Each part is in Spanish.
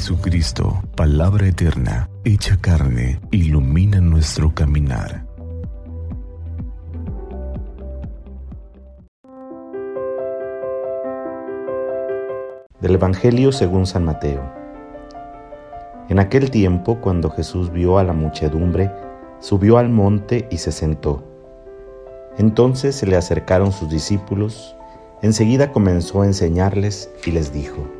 Jesucristo, palabra eterna, hecha carne, ilumina nuestro caminar. Del Evangelio según San Mateo. En aquel tiempo, cuando Jesús vio a la muchedumbre, subió al monte y se sentó. Entonces se le acercaron sus discípulos, enseguida comenzó a enseñarles y les dijo,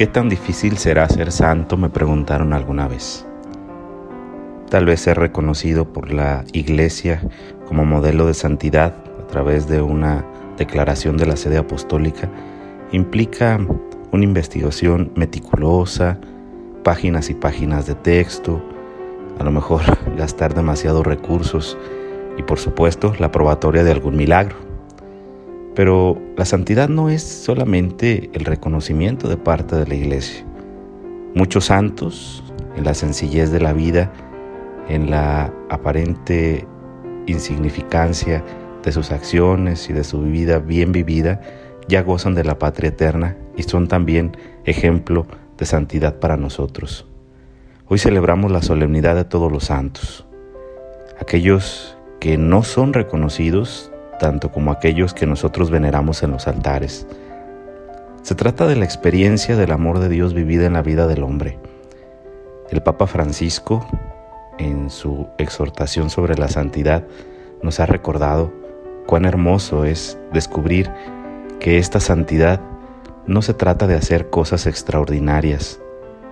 ¿Qué tan difícil será ser santo? me preguntaron alguna vez. Tal vez ser reconocido por la Iglesia como modelo de santidad a través de una declaración de la sede apostólica implica una investigación meticulosa, páginas y páginas de texto, a lo mejor gastar demasiados recursos y por supuesto la probatoria de algún milagro. Pero la santidad no es solamente el reconocimiento de parte de la iglesia. Muchos santos, en la sencillez de la vida, en la aparente insignificancia de sus acciones y de su vida bien vivida, ya gozan de la patria eterna y son también ejemplo de santidad para nosotros. Hoy celebramos la solemnidad de todos los santos, aquellos que no son reconocidos tanto como aquellos que nosotros veneramos en los altares. Se trata de la experiencia del amor de Dios vivida en la vida del hombre. El Papa Francisco, en su exhortación sobre la santidad, nos ha recordado cuán hermoso es descubrir que esta santidad no se trata de hacer cosas extraordinarias,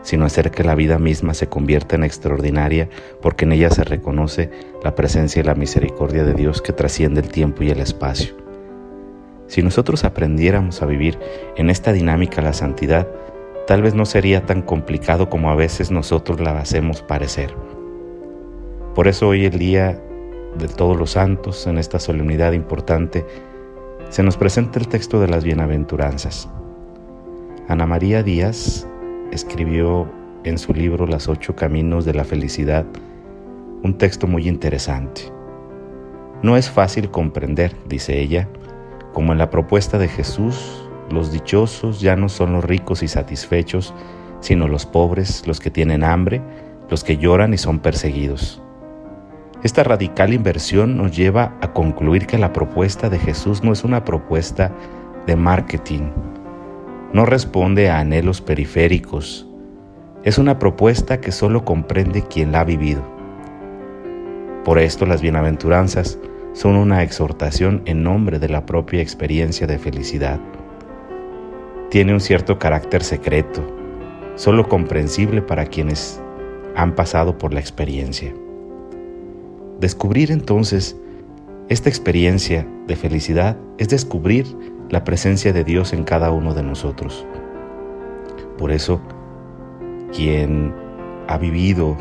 sino hacer que la vida misma se convierta en extraordinaria porque en ella se reconoce la presencia y la misericordia de Dios que trasciende el tiempo y el espacio. Si nosotros aprendiéramos a vivir en esta dinámica la santidad, tal vez no sería tan complicado como a veces nosotros la hacemos parecer. Por eso hoy el día de todos los santos, en esta solemnidad importante, se nos presenta el texto de las bienaventuranzas. Ana María Díaz escribió en su libro Las ocho caminos de la felicidad un texto muy interesante. No es fácil comprender, dice ella, como en la propuesta de Jesús, los dichosos ya no son los ricos y satisfechos, sino los pobres, los que tienen hambre, los que lloran y son perseguidos. Esta radical inversión nos lleva a concluir que la propuesta de Jesús no es una propuesta de marketing, no responde a anhelos periféricos. Es una propuesta que solo comprende quien la ha vivido. Por esto las bienaventuranzas son una exhortación en nombre de la propia experiencia de felicidad. Tiene un cierto carácter secreto, solo comprensible para quienes han pasado por la experiencia. Descubrir entonces esta experiencia de felicidad es descubrir la presencia de Dios en cada uno de nosotros. Por eso, quien ha vivido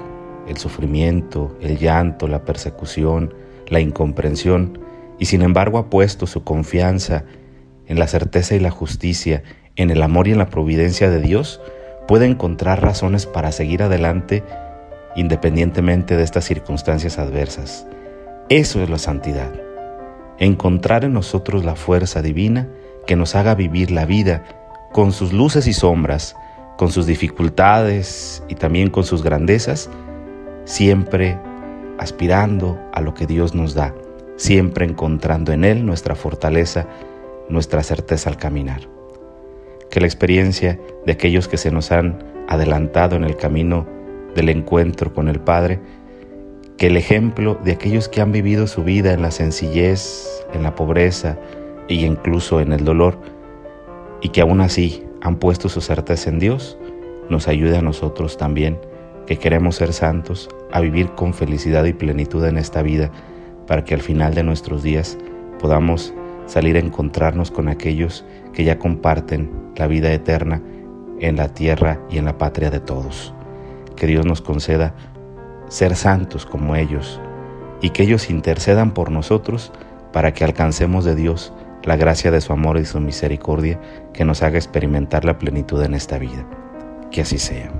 el sufrimiento, el llanto, la persecución, la incomprensión, y sin embargo ha puesto su confianza en la certeza y la justicia, en el amor y en la providencia de Dios, puede encontrar razones para seguir adelante independientemente de estas circunstancias adversas. Eso es la santidad encontrar en nosotros la fuerza divina que nos haga vivir la vida con sus luces y sombras, con sus dificultades y también con sus grandezas, siempre aspirando a lo que Dios nos da, siempre encontrando en Él nuestra fortaleza, nuestra certeza al caminar. Que la experiencia de aquellos que se nos han adelantado en el camino del encuentro con el Padre, que el ejemplo de aquellos que han vivido su vida en la sencillez, en la pobreza y incluso en el dolor, y que aún así han puesto su certeza en Dios, nos ayude a nosotros también, que queremos ser santos, a vivir con felicidad y plenitud en esta vida, para que al final de nuestros días podamos salir a encontrarnos con aquellos que ya comparten la vida eterna en la tierra y en la patria de todos. Que Dios nos conceda ser santos como ellos y que ellos intercedan por nosotros para que alcancemos de Dios la gracia de su amor y su misericordia que nos haga experimentar la plenitud en esta vida. Que así sea.